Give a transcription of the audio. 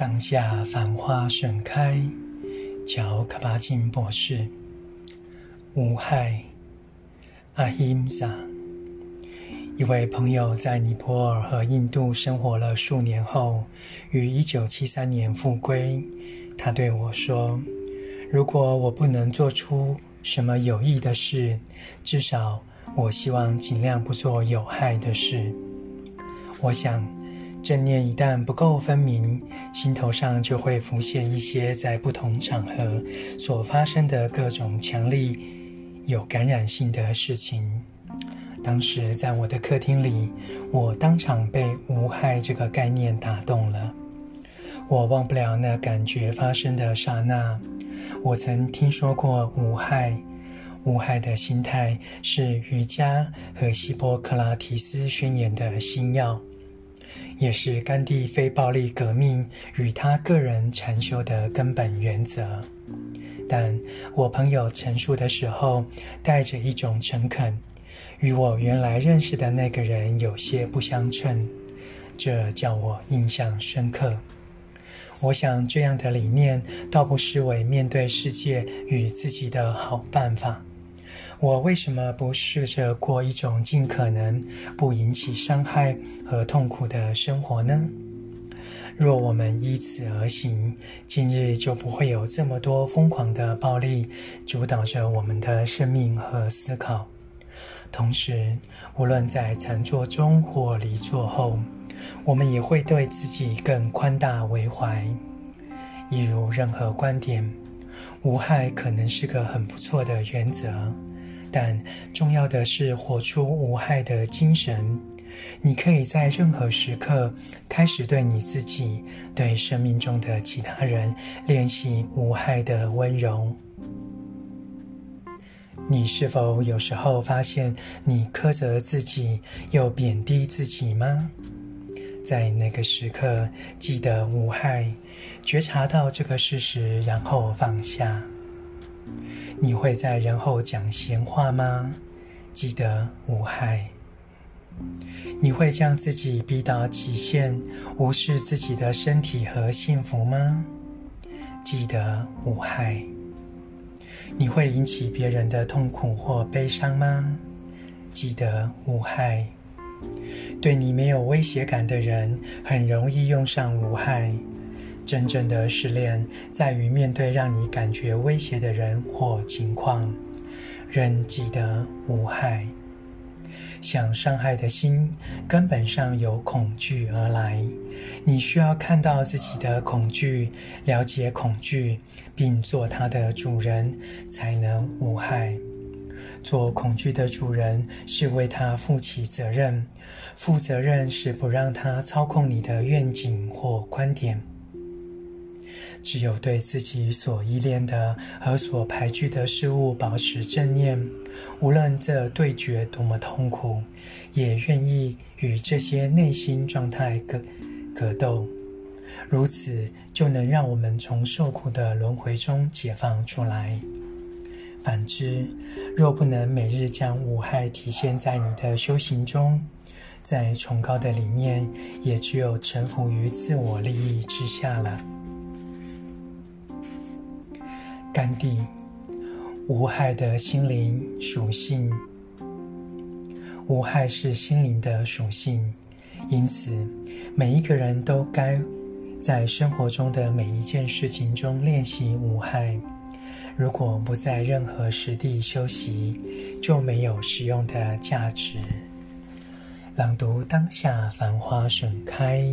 当下繁花盛开，乔卡巴金博士。无害，阿希姆萨。一位朋友在尼泊尔和印度生活了数年后，于一九七三年复归。他对我说：“如果我不能做出什么有益的事，至少我希望尽量不做有害的事。”我想。正念一旦不够分明，心头上就会浮现一些在不同场合所发生的各种强力、有感染性的事情。当时在我的客厅里，我当场被“无害”这个概念打动了。我忘不了那感觉发生的刹那。我曾听说过“无害”，“无害”的心态是瑜伽和希波克拉提斯宣言的心药。也是甘地非暴力革命与他个人禅修的根本原则，但我朋友陈述的时候带着一种诚恳，与我原来认识的那个人有些不相称，这叫我印象深刻。我想这样的理念倒不失为面对世界与自己的好办法。我为什么不试着过一种尽可能不引起伤害和痛苦的生活呢？若我们依此而行，今日就不会有这么多疯狂的暴力主导着我们的生命和思考。同时，无论在禅坐中或离坐后，我们也会对自己更宽大为怀。一如任何观点，无害可能是个很不错的原则。但重要的是活出无害的精神。你可以在任何时刻开始对你自己、对生命中的其他人练习无害的温柔。你是否有时候发现你苛责自己又贬低自己吗？在那个时刻，记得无害，觉察到这个事实，然后放下。你会在人后讲闲话吗？记得无害。你会将自己逼到极限，无视自己的身体和幸福吗？记得无害。你会引起别人的痛苦或悲伤吗？记得无害。对你没有威胁感的人，很容易用上无害。真正的失恋在于面对让你感觉威胁的人或情况，仍记得无害。想伤害的心根本上由恐惧而来，你需要看到自己的恐惧，了解恐惧，并做它的主人，才能无害。做恐惧的主人是为他负起责任，负责任是不让它操控你的愿景或观点。只有对自己所依恋的和所排拒的事物保持正念，无论这对决多么痛苦，也愿意与这些内心状态格格斗。如此，就能让我们从受苦的轮回中解放出来。反之，若不能每日将无害体现在你的修行中，再崇高的理念，也只有臣服于自我利益之下了。甘地，无害的心灵属性。无害是心灵的属性，因此每一个人都该在生活中的每一件事情中练习无害。如果不在任何实地修习，就没有实用的价值。朗读当下繁花盛开。